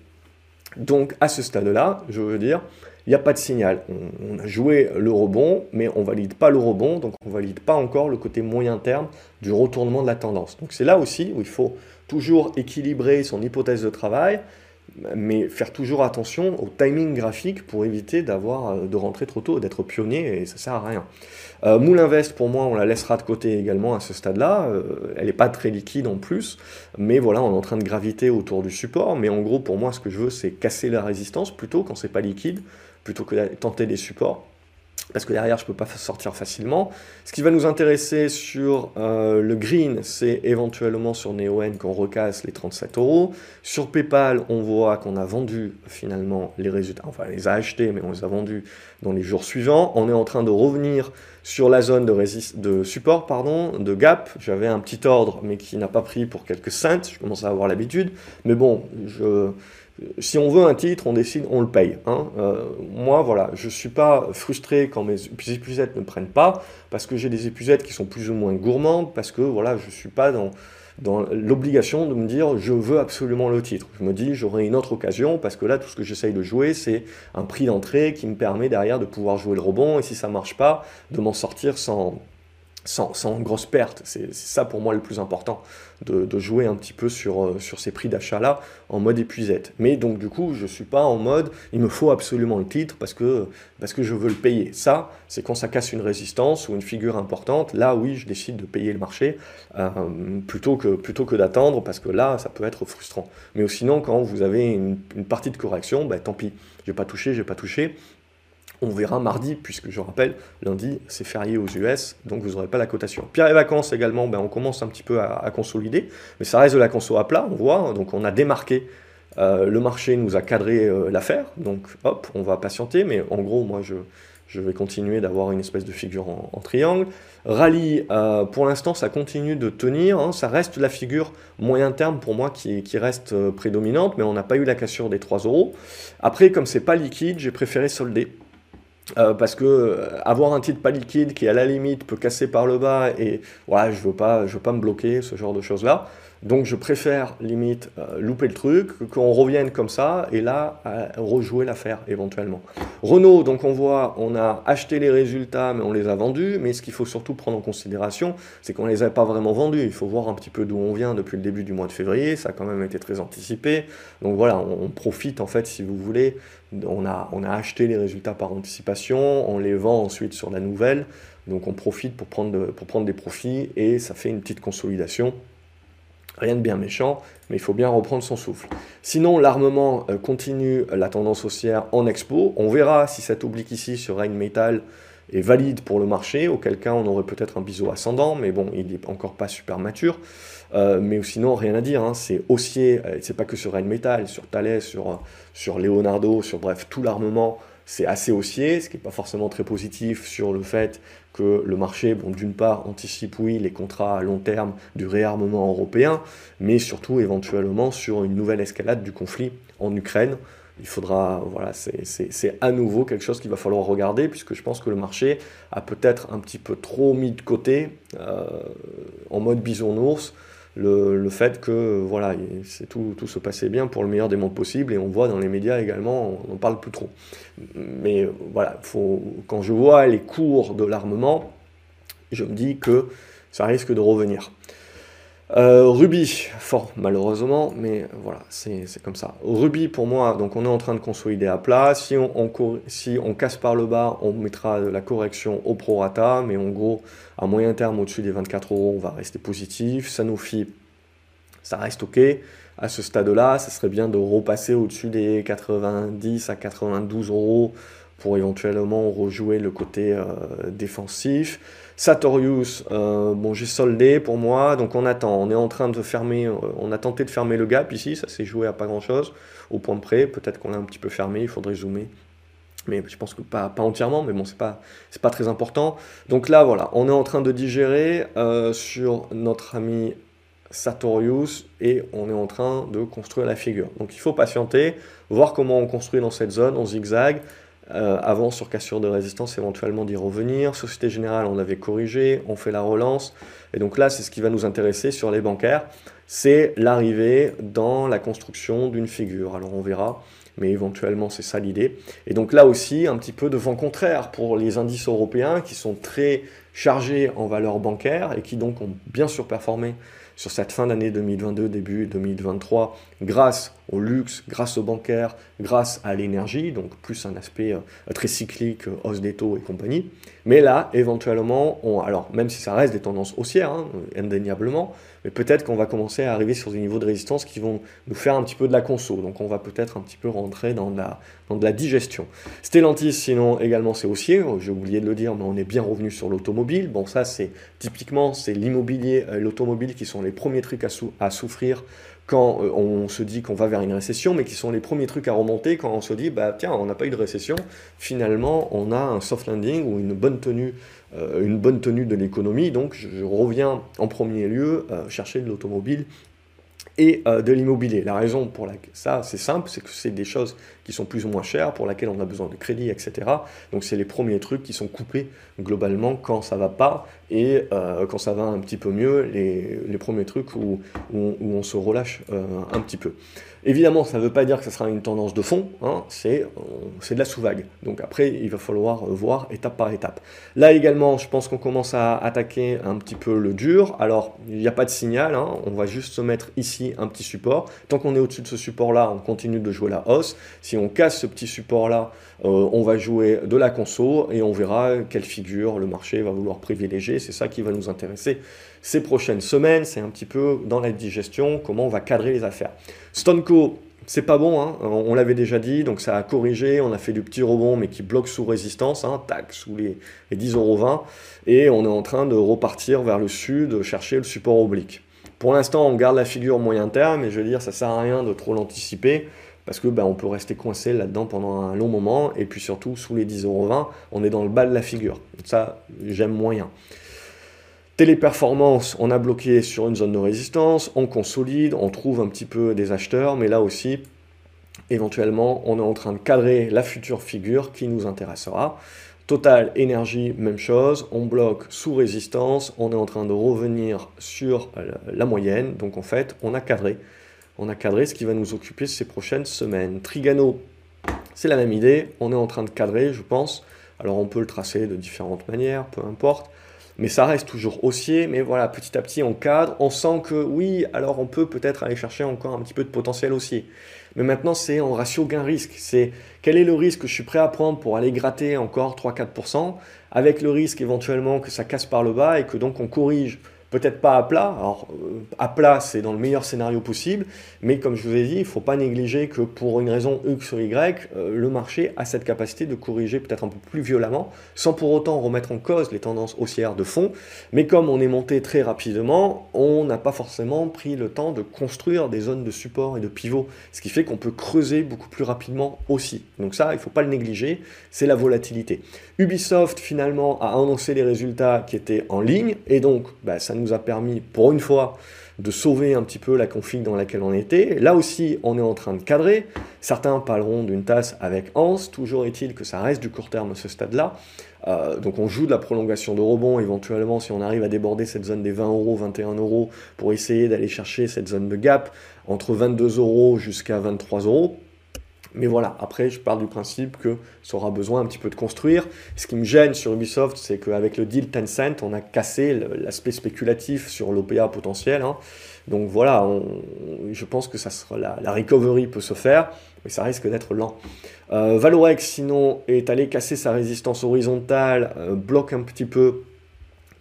Donc à ce stade-là, je veux dire, il n'y a pas de signal. On, a joué le rebond, mais on valide pas le rebond, donc on valide pas encore le côté moyen terme du retournement de la tendance. Donc c'est là aussi où il faut toujours équilibrer son hypothèse de travail, mais faire toujours attention au timing graphique pour éviter d'avoir de rentrer trop tôt, d'être pionnier, et ça sert à rien. Euh, Moulin Vest, pour moi, on la laissera de côté également à ce stade-là. elle n'est pas très liquide en plus, mais voilà, on est en train de graviter autour du support. Mais en gros, pour moi, ce que je veux, c'est casser la résistance plutôt quand c'est pas liquide, plutôt que de tenter des supports parce que derrière je ne peux pas sortir facilement. Ce qui va nous intéresser sur euh, le green, c'est éventuellement sur NeoN qu'on recasse les 37 euros. Sur PayPal, on voit qu'on a vendu finalement les résultats, enfin on les a achetés, mais on les a vendus dans les jours suivants. On est en train de revenir sur la zone de, de support pardon, de gap. J'avais un petit ordre, mais qui n'a pas pris pour quelques cents. Je commence à avoir l'habitude. Mais bon, je si on veut un titre, on décide, on le paye. Hein. Euh, moi, voilà, je ne suis pas frustré quand mes épuisettes ne prennent pas, parce que j'ai des épuisettes qui sont plus ou moins gourmandes, parce que voilà, je ne suis pas dans, dans l'obligation de me dire je veux absolument le titre. Je me dis j'aurai une autre occasion, parce que là, tout ce que j'essaye de jouer, c'est un prix d'entrée qui me permet derrière de pouvoir jouer le rebond, et si ça ne marche pas, de m'en sortir sans, sans, grosse perte. C'est ça pour moi le plus important, de, jouer un petit peu sur, euh, sur ces prix d'achat-là en mode épuisette. Mais donc du coup, je ne suis pas en mode, il me faut absolument le titre parce que, parce que je veux le payer. Ça, c'est quand ça casse une résistance ou une figure importante, là oui, je décide de payer le marché euh, plutôt que, plutôt que d'attendre parce que là, ça peut être frustrant. Mais sinon, quand vous avez une, partie de correction, ben, tant pis, j'ai pas touché, j'ai pas touché, on verra mardi, puisque je rappelle, lundi c'est férié aux US, donc vous n'aurez pas la cotation. Pierre et vacances également, ben, on commence un petit peu à, consolider, mais ça reste de la conso à plat, on voit, hein. donc on a démarqué, euh, le marché nous a cadré euh, l'affaire, donc hop, on va patienter, mais en gros, moi je, vais continuer d'avoir une espèce de figure en, triangle. Rallye, euh, pour l'instant, ça continue de tenir. Hein. ça reste la figure moyen terme pour moi qui, qui reste prédominante, mais on n'a pas eu la cassure des 3 euros. Après, comme c'est pas liquide, j'ai préféré solder. Euh, parce que euh, avoir un titre pas liquide qui à la limite peut casser par le bas et voilà je veux pas je veux pas me bloquer ce genre de choses là donc je préfère limite euh, louper le truc, qu'on revienne comme ça et là rejouer l'affaire éventuellement. Renault, donc on voit, on a acheté les résultats mais on les a vendus, mais ce qu'il faut surtout prendre en considération, c'est qu'on les a pas vraiment vendus. Il faut voir un petit peu d'où on vient depuis le début du mois de février, ça a quand même été très anticipé. Donc voilà, on, profite en fait si vous voulez, on a, on a acheté les résultats par anticipation, on les vend ensuite sur la nouvelle, donc on profite pour prendre, pour prendre des profits et ça fait une petite consolidation Rien de bien méchant, mais il faut bien reprendre son souffle. Sinon, l'armement euh, continue la tendance haussière en expo. On verra si cet oblique ici sur Metal est valide pour le marché, auquel cas on aurait peut-être un biseau ascendant, mais bon, il n'est encore pas super mature. Euh, mais sinon, rien à dire, hein. c'est haussier, euh, c'est pas que sur Metal, sur Thales, sur, sur Leonardo, sur bref, tout l'armement c'est assez haussier, ce qui n'est pas forcément très positif sur le fait que le marché, d'une part, anticipe, oui, les contrats à long terme du réarmement européen, mais surtout éventuellement sur une nouvelle escalade du conflit en Ukraine. Il faudra, voilà, c'est à nouveau quelque chose qu'il va falloir regarder, puisque je pense que le marché a peut-être un petit peu trop mis de côté, euh, en mode bisounours, le, fait que voilà, tout, tout, se passait bien pour le meilleur des mondes possibles et on voit dans les médias également, on n'en parle plus trop. Mais voilà, quand je vois les cours de l'armement, je me dis que ça risque de revenir. Euh, Ruby, fort malheureusement, mais voilà, c'est comme ça. Ruby, pour moi, donc on est en train de consolider à plat. Si on, casse par le bas, on mettra la correction au prorata, mais en gros, à moyen terme, au-dessus des 24 euros, on va rester positif. Sanofi, ça reste OK. À ce stade-là, ça serait bien de repasser au-dessus des 90 à 92 euros pour éventuellement rejouer le côté euh, défensif. Sartorius, euh, bon, j'ai soldé pour moi, donc on attend. On est en train de fermer, euh, on a tenté de fermer le gap ici, ça s'est joué à pas grand chose, au point de près. Peut-être qu'on l'a un petit peu fermé, il faudrait zoomer. Mais je pense que pas, entièrement, mais bon, c'est pas, pas très important. Donc là, voilà, on est en train de digérer euh, sur notre ami Sartorius et on est en train de construire la figure. Donc il faut patienter, voir comment on construit dans cette zone, on zigzag. Euh, avant, sur cassure de résistance, éventuellement d'y revenir. Société Générale, on avait corrigé, on fait la relance. Et donc là, c'est ce qui va nous intéresser sur les bancaires, c'est l'arrivée dans la construction d'une figure. Alors on verra, mais éventuellement c'est ça l'idée. Et donc là aussi, un petit peu de vent contraire pour les indices européens qui sont très chargés en valeur bancaire et qui donc ont bien surperformé sur cette fin d'année 2022, début 2023, grâce au luxe, grâce au bancaire, grâce à l'énergie, donc plus un aspect euh, très cyclique, euh, hausse des taux et compagnie. Mais là, éventuellement, on, alors même si ça reste des tendances haussières, hein, indéniablement, mais peut-être qu'on va commencer à arriver sur des niveaux de résistance qui vont nous faire un petit peu de la conso. Donc on va peut-être un petit peu rentrer dans de la, dans de la digestion. Stellantis, sinon, également, c'est haussier. J'ai oublié de le dire, mais on est bien revenu sur l'automobile. Bon, ça, c'est typiquement, c'est l'immobilier, euh, l'automobile qui sont les premiers trucs à, à souffrir quand euh, on se dit qu'on va vers une récession, mais qui sont les premiers trucs à remonter quand on se dit, bah tiens, on n'a pas eu de récession, finalement on a un soft landing ou une bonne tenue, une bonne tenue de l'économie, donc je, reviens en premier lieu euh, chercher de l'automobile et de l'immobilier. La raison pour laquelle ça, c'est simple, c'est que c'est des choses qui sont plus ou moins chères, pour lesquelles on a besoin de crédit, etc. Donc c'est les premiers trucs qui sont coupés globalement quand ça va pas, et euh, quand ça va un petit peu mieux, les, premiers trucs où, on se relâche euh, un petit peu. Évidemment, ça ne veut pas dire que ce sera une tendance de fond, hein, c'est de la sous-vague. Donc après, il va falloir voir étape par étape. Là également, je pense qu'on commence à attaquer un petit peu le dur. Alors, il n'y a pas de signal, hein, on va juste se mettre ici un petit support. Tant qu'on est au-dessus de ce support-là, on continue de jouer la hausse. Si on casse ce petit support-là, euh, on va jouer de la conso et on verra quelle figure le marché va vouloir privilégier. C'est ça qui va nous intéresser ces prochaines semaines. C'est un petit peu dans la digestion, comment on va cadrer les affaires. Stonco, c'est pas bon, hein. on l'avait déjà dit, donc ça a corrigé, on a fait du petit rebond, mais qui bloque sous résistance, hein, tac, sous les, les 10,20€, et on est en train de repartir vers le sud, chercher le support oblique. Pour l'instant, on garde la figure moyen terme, et je veux dire, ça sert à rien de trop l'anticiper parce que ben, on peut rester coincé là-dedans pendant un long moment, et puis surtout sous les 10,20€, on est dans le bas de la figure. Ça, j'aime moyen. Téléperformance, on a bloqué sur une zone de résistance, on consolide, on trouve un petit peu des acheteurs, mais là aussi, éventuellement, on est en train de cadrer la future figure qui nous intéressera. Total énergie, même chose, on bloque sous résistance, on est en train de revenir sur la moyenne, donc en fait, on a cadré on a cadré ce qui va nous occuper ces prochaines semaines. Trigano, c'est la même idée, on est en train de cadrer, je pense. Alors on peut le tracer de différentes manières, peu importe, mais ça reste toujours haussier, mais voilà, petit à petit on cadre, on sent que oui, alors on peut peut-être aller chercher encore un petit peu de potentiel haussier. Mais maintenant c'est en ratio gain-risque, c'est quel est le risque que je suis prêt à prendre pour aller gratter encore 3-4%, avec le risque éventuellement que ça casse par le bas et que donc on corrige peut-être pas à plat. Alors, euh, à plat, c'est dans le meilleur scénario possible, mais comme je vous ai dit, il ne faut pas négliger que pour une raison X ou Y, euh, le marché a cette capacité de corriger peut-être un peu plus violemment, sans pour autant remettre en cause les tendances haussières de fond. Mais comme on est monté très rapidement, on n'a pas forcément pris le temps de construire des zones de support et de pivot, ce qui fait qu'on peut creuser beaucoup plus rapidement aussi. Donc ça, il ne faut pas le négliger, c'est la volatilité. Ubisoft, finalement, a annoncé les résultats qui étaient en ligne, et donc bah, ça nous a permis, pour une fois, de sauver un petit peu la config dans laquelle on était. Là aussi, on est en train de cadrer. Certains parleront d'une tasse avec Hans. Toujours est-il que ça reste du court terme à ce stade-là. Euh, donc on joue de la prolongation de rebond éventuellement si on arrive à déborder cette zone des 20 euros, 21 euros pour essayer d'aller chercher cette zone de gap entre 22 euros jusqu'à 23 euros. Mais voilà, après, je pars du principe que ça aura besoin un petit peu de construire. Ce qui me gêne sur Ubisoft, c'est qu'avec le deal Tencent, on a cassé l'aspect spéculatif sur l'OPA potentiel. Hein. Donc voilà, je pense que ça la, recovery peut se faire, mais ça risque d'être lent. Euh, Valorex, sinon, est allé casser sa résistance horizontale, euh, bloque un petit peu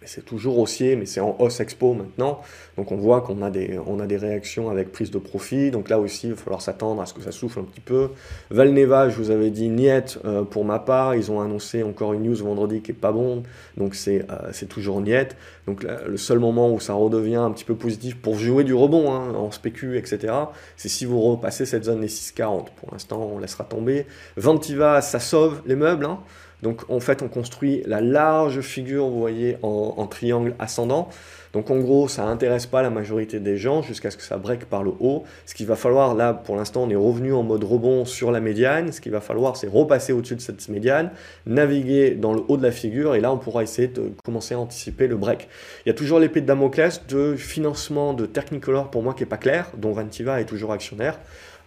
c'est toujours haussier, mais c'est en hausse expo maintenant. Donc on voit qu'on a, des, on a des réactions avec prise de profit. Donc là aussi, il va falloir s'attendre à ce que ça souffle un petit peu. Valneva, je vous avais dit niet euh, pour ma part. Ils ont annoncé encore une news vendredi qui est pas bon. Donc c'est euh, toujours niet. Donc le seul moment où ça redevient un petit peu positif pour jouer du rebond hein, en spécu, etc., c'est si vous repassez cette zone des 6,40. Pour l'instant, on laissera tomber. Ventiva, ça sauve les meubles. Hein. Donc en fait, on construit la large figure, vous voyez, en, triangle ascendant. Donc en gros, ça n'intéresse pas la majorité des gens jusqu'à ce que ça break par le haut. Ce qu'il va falloir, là, pour l'instant, on est revenu en mode rebond sur la médiane. Ce qu'il va falloir, c'est repasser au-dessus de cette médiane, naviguer dans le haut de la figure, et là, on pourra essayer de commencer à anticiper le break. Il y a toujours l'épée de Damoclès de financement de Technicolor, pour moi, qui n'est pas clair, dont Vantiva est toujours actionnaire.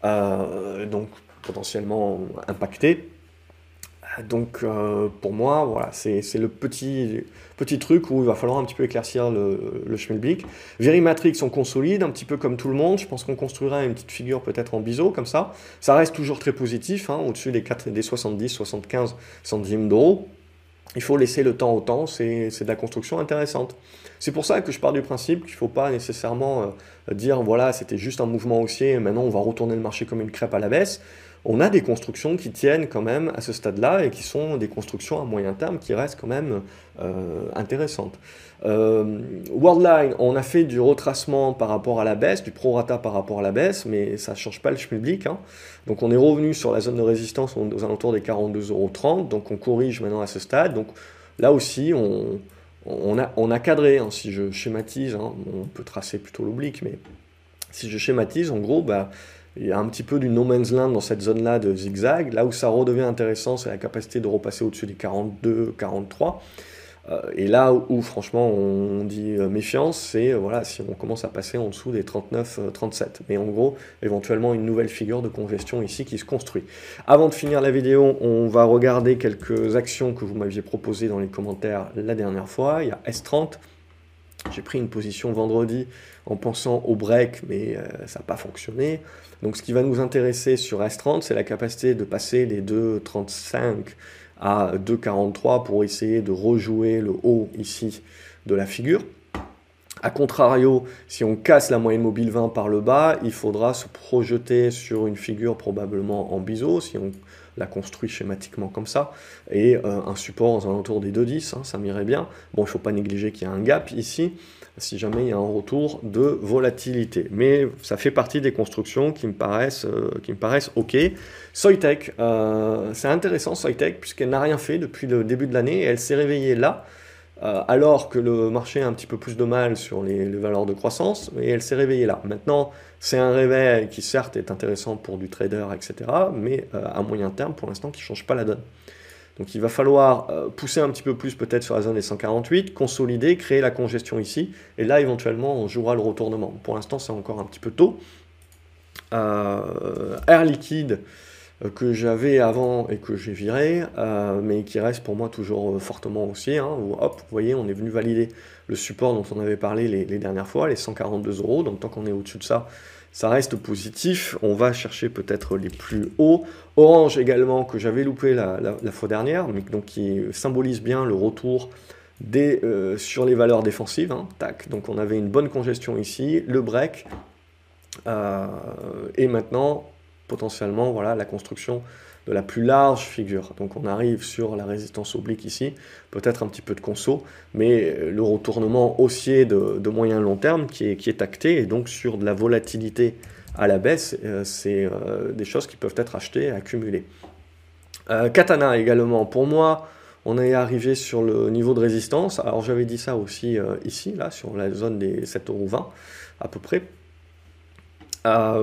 Euh, donc potentiellement impacté. Donc pour moi, voilà, c'est le petit, petit truc où il va falloir un petit peu éclaircir le, le schmilblick. Verimatrix, on consolide un petit peu comme tout le monde. Je pense qu'on construira une petite figure peut-être en biseau comme ça. Ça reste toujours très positif, hein, au-dessus des, 4, des 70, 75 centimes d'euros. Il faut laisser le temps au temps, c'est de la construction intéressante. C'est pour ça que je pars du principe qu'il ne faut pas nécessairement euh, dire voilà, c'était juste un mouvement haussier, maintenant on va retourner le marché comme une crêpe à la baisse on a des constructions qui tiennent quand même à ce stade-là et qui sont des constructions à moyen terme qui restent quand même euh, intéressantes. Euh, Worldline, on a fait du retracement par rapport à la baisse, du prorata par rapport à la baisse, mais ça ne change pas le schmilblick. Hein. Donc on est revenu sur la zone de résistance aux alentours des 42,30€, donc on corrige maintenant à ce stade. Donc là aussi, on, a, on a, cadré, hein, si je schématise, hein. on peut tracer plutôt l'oblique, mais si je schématise, en gros, bah, il y a un petit peu du no man's land dans cette zone-là de zigzag. Là où ça redevient intéressant, c'est la capacité de repasser au-dessus des 42, 43. Euh, et là où, franchement on dit euh, méfiance, c'est euh, voilà, si on commence à passer en dessous des 39, 37. Mais en gros, éventuellement une nouvelle figure de congestion ici qui se construit. Avant de finir la vidéo, on va regarder quelques actions que vous m'aviez proposées dans les commentaires la dernière fois. Il y a S30. J'ai pris une position vendredi en pensant au break, mais ça n'a pas fonctionné. Donc ce qui va nous intéresser sur S30, c'est la capacité de passer les 2,35 à 2,43 pour essayer de rejouer le haut ici de la figure. A contrario, si on casse la moyenne mobile 20 par le bas, il faudra se projeter sur une figure probablement en biseau, si on la construit schématiquement comme ça, et euh, un support aux alentours des 2,10, hein, ça m'irait bien. Bon, il ne faut pas négliger qu'il y a un gap ici, si jamais il y a un retour de volatilité. Mais ça fait partie des constructions qui me paraissent, euh, qui me paraissent OK. Soitec, euh, c'est intéressant Soitec, puisqu'elle n'a rien fait depuis le début de l'année, et elle s'est réveillée là, euh, alors que le marché a un petit peu plus de mal sur les, valeurs de croissance, et elle s'est réveillée là. Maintenant, c'est un réveil qui certes est intéressant pour du trader, etc., mais à moyen terme, pour l'instant, qui ne change pas la donne. Donc il va falloir euh, pousser un petit peu plus peut-être sur la zone des 148, consolider, créer la congestion ici, et là éventuellement on jouera le retournement. Pour l'instant c'est encore un petit peu tôt. Euh, Air liquide euh, que j'avais avant et que j'ai viré, mais qui reste pour moi toujours fortement haussier. Hein, hop, vous voyez, on est venu valider le support dont on avait parlé les, les dernières fois, les 142 euros. Donc tant qu'on est au-dessus de ça, ça reste positif. On va chercher peut-être les plus hauts. Orange également, que j'avais loupé la, fois dernière, mais donc qui symbolise bien le retour euh, sur les valeurs défensives. Hein. Tac. Donc on avait une bonne congestion ici, le break, euh, et maintenant potentiellement voilà la construction de la plus large figure. Donc on arrive sur la résistance oblique ici, peut-être un petit peu de conso, mais le retournement haussier de, moyen long terme qui est, qui est acté, et donc sur de la volatilité à la baisse, euh, c'est euh, des choses qui peuvent être achetées et accumulées. Euh, Katana également, pour moi, on est arrivé sur le niveau de résistance. Alors j'avais dit ça aussi ici, là, sur la zone des 7,20€ à peu près,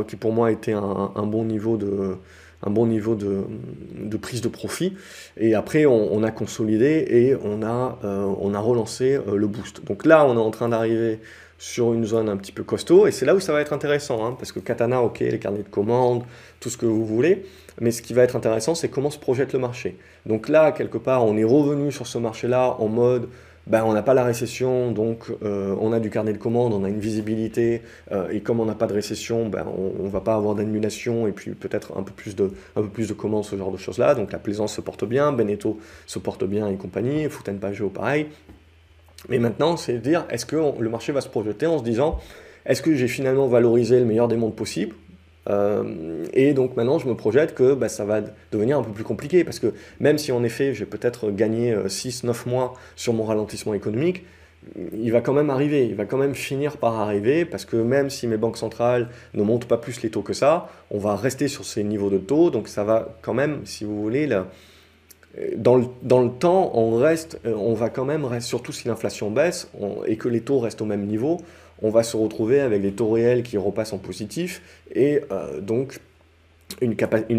qui pour moi était un bon niveau de, un bon niveau de, prise de profit. Et après, on, a consolidé et on a, euh, on a relancé euh, le boost. Donc là, on est en train d'arriver sur une zone un petit peu costaud, et c'est là où ça va être intéressant, hein, parce que Katana, ok, les carnets de commandes, tout ce que vous voulez, mais ce qui va être intéressant, c'est comment se projette le marché. Donc là, quelque part, on est revenu sur ce marché-là en mode ben, on n'a pas la récession, donc euh, on a du carnet de commandes, on a une visibilité, euh, et comme on n'a pas de récession, ben, on ne va pas avoir d'annulation, et puis peut-être un, peu plus de, un peu plus de commandes, ce genre de choses-là. Donc la plaisance se porte bien, Beneteau se porte bien et compagnie, Fouten Pajot pareil. Mais maintenant, c'est de dire, est-ce que le marché va se projeter en se disant, est-ce que j'ai finalement valorisé le meilleur des mondes possible euh, et donc maintenant, je me projette que bah, ça va devenir un peu plus compliqué parce que même si en effet j'ai peut-être gagné 6-9 euh, mois sur mon ralentissement économique, il va quand même arriver, il va quand même finir par arriver parce que même si mes banques centrales ne montent pas plus les taux que ça, on va rester sur ces niveaux de taux, donc ça va quand même, si vous voulez, dans, le, dans le temps, on reste, euh, on va quand même, surtout si l'inflation baisse et que les taux restent au même niveau, on va se retrouver avec des taux réels qui repassent en positif et euh, donc une,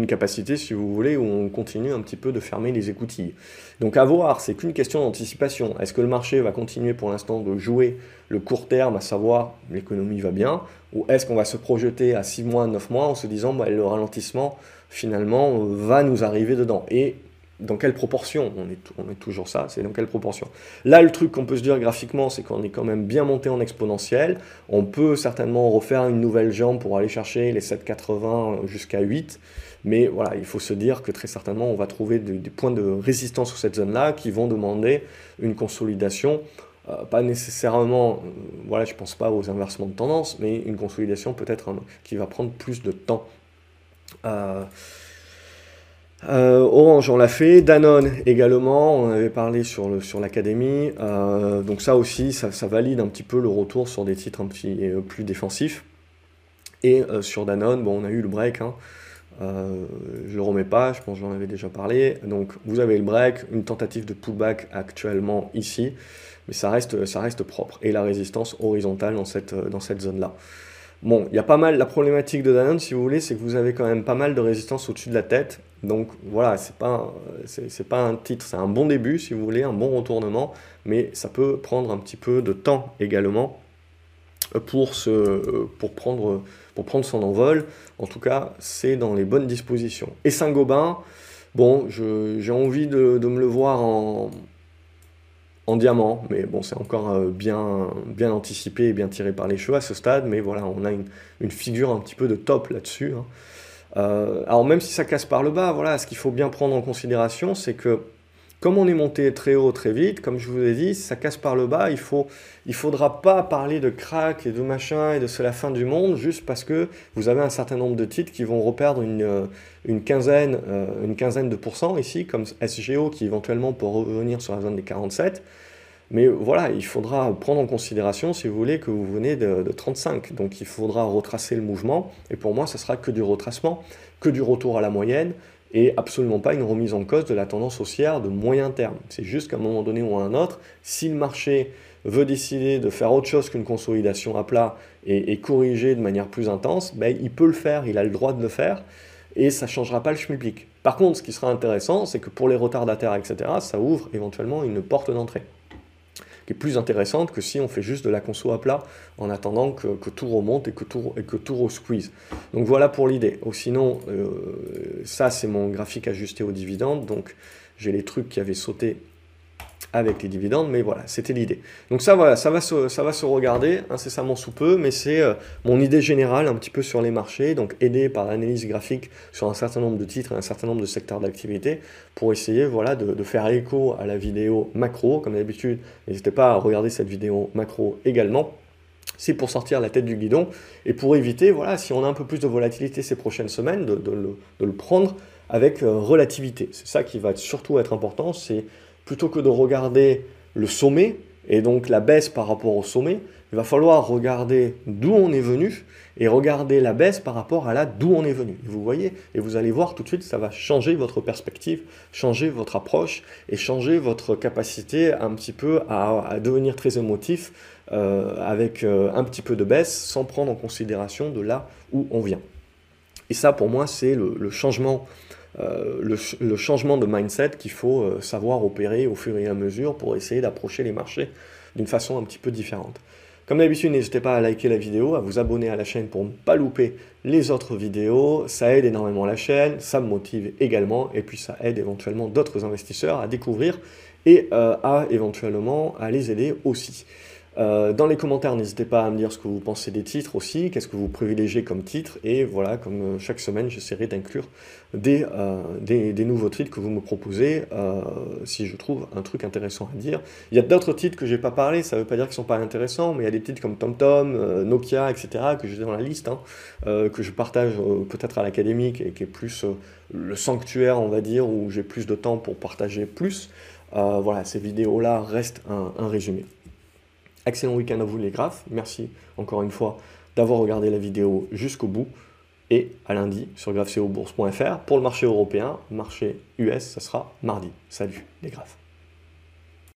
capacité, si vous voulez, où on continue un petit peu de fermer les écoutilles. Donc à voir, c'est qu'une question d'anticipation. Est-ce que le marché va continuer pour l'instant de jouer le court terme, à savoir l'économie va bien, ou est-ce qu'on va se projeter à 6 mois, 9 mois en se disant bah, le ralentissement finalement va nous arriver dedans? Et dans quelle proportion on est, on est toujours ça, c'est dans quelle proportion. Là, le truc qu'on peut se dire graphiquement, c'est qu'on est quand même bien monté en exponentiel. On peut certainement refaire une nouvelle jambe pour aller chercher les 7,80 jusqu'à 8. Mais voilà, il faut se dire que très certainement, on va trouver des, points de résistance sur cette zone-là qui vont demander une consolidation. Euh, pas nécessairement, euh, voilà, je pense pas aux inversements de tendance, mais une consolidation peut-être qui va prendre plus de temps. Euh, euh, Orange, on l'a fait. Danone également, on avait parlé sur, sur l'académie. Euh, donc ça aussi, ça, valide un petit peu le retour sur des titres un petit euh, plus défensifs. Et sur Danone, bon, on a eu le break. Hein. je le remets pas, je pense que j'en avais déjà parlé. Donc vous avez le break, une tentative de pullback actuellement ici, mais ça reste, ça reste propre. Et la résistance horizontale dans cette, dans cette zone-là. Bon, il y a pas mal, la problématique de Danone, si vous voulez, c'est que vous avez quand même pas mal de résistance au-dessus de la tête. Donc voilà, c'est pas, pas un titre, c'est un bon début, si vous voulez, un bon retournement, mais ça peut prendre un petit peu de temps également pour, se, pour, prendre, pour prendre son envol. En tout cas, c'est dans les bonnes dispositions. Et Saint-Gobain, bon, j'ai envie de, de me le voir en, en diamant, mais bon, c'est encore euh, bien, bien anticipé et bien tiré par les cheveux à ce stade, mais voilà, on a une, figure un petit peu de top là-dessus. Hein. Euh, alors même si ça casse par le bas, voilà, ce qu'il faut bien prendre en considération, c'est que comme on est monté très haut très vite, comme je vous ai dit, ça casse par le bas, il faut, il faudra pas parler de crack et de machin et de c'est la fin du monde juste parce que vous avez un certain nombre de titres qui vont reperdre une, euh, quinzaine, une quinzaine de pourcents ici, comme SGO qui éventuellement peut revenir sur la zone des 47. Mais voilà, il faudra prendre en considération, si vous voulez, que vous venez de, 35. Donc il faudra retracer le mouvement. Et pour moi, ce sera que du retracement, que du retour à la moyenne, et absolument pas une remise en cause de la tendance haussière de moyen terme. C'est juste qu'à un moment donné ou à un autre, si le marché veut décider de faire autre chose qu'une consolidation à plat et, corriger de manière plus intense, ben, il peut le faire, il a le droit de le faire, et ça ne changera pas le schmilblick. Par contre, ce qui sera intéressant, c'est que pour les retardataires, etc., ça ouvre éventuellement une porte d'entrée plus intéressante que si on fait juste de la conso à plat en attendant que, tout remonte et que tout, et que tout re-squeeze. Donc voilà pour l'idée. Ou sinon, euh, ça c'est mon graphique ajusté aux dividendes, donc j'ai les trucs qui avaient sauté avec les dividendes, mais voilà, c'était l'idée. Donc ça, voilà, ça va se, ça va se regarder incessamment sous peu, mais c'est euh, mon idée générale un petit peu sur les marchés, donc aidé par l'analyse graphique sur un certain nombre de titres et un certain nombre de secteurs d'activité, pour essayer voilà, de, faire écho à la vidéo macro, comme d'habitude, n'hésitez pas à regarder cette vidéo macro également, c'est pour sortir la tête du guidon et pour éviter, voilà, si on a un peu plus de volatilité ces prochaines semaines, de, le, prendre avec euh, relativité. C'est ça qui va surtout être important, c'est plutôt que de regarder le sommet et donc la baisse par rapport au sommet, il va falloir regarder d'où on est venu et regarder la baisse par rapport à là d'où on est venu. vous voyez, et vous allez voir tout de suite, ça va changer votre perspective, changer votre approche et changer votre capacité un petit peu à, devenir très émotif euh, avec euh, un petit peu de baisse sans prendre en considération de là où on vient. Et ça, pour moi, c'est le, changement euh, le, changement de mindset qu'il faut euh, savoir opérer au fur et à mesure pour essayer d'approcher les marchés d'une façon un petit peu différente. Comme d'habitude, n'hésitez pas à liker la vidéo, à vous abonner à la chaîne pour ne pas louper les autres vidéos. Ça aide énormément la chaîne, ça me motive également, et puis ça aide éventuellement d'autres investisseurs à découvrir et euh, à éventuellement à les aider aussi. Euh, dans les commentaires, n'hésitez pas à me dire ce que vous pensez des titres aussi, qu'est-ce que vous privilégiez comme titre, et voilà, comme euh, chaque semaine, j'essaierai d'inclure euh, des, nouveaux titres que vous me proposez, si je trouve un truc intéressant à dire. Il y a d'autres titres que je n'ai pas parlé, ça ne veut pas dire qu'ils ne sont pas intéressants, mais il y a des titres comme TomTom, Nokia, etc., que j'ai dans la liste, hein, que je partage peut-être à l'académique, et qui est plus le sanctuaire, on va dire, où j'ai plus de temps pour partager plus. voilà, ces vidéos-là restent un résumé. Excellent week-end à vous les graphes. Merci encore une fois d'avoir regardé la vidéo jusqu'au bout. Et à lundi sur graphcobourse.fr. Pour le marché européen, marché US, ça sera mardi. Salut les graphes.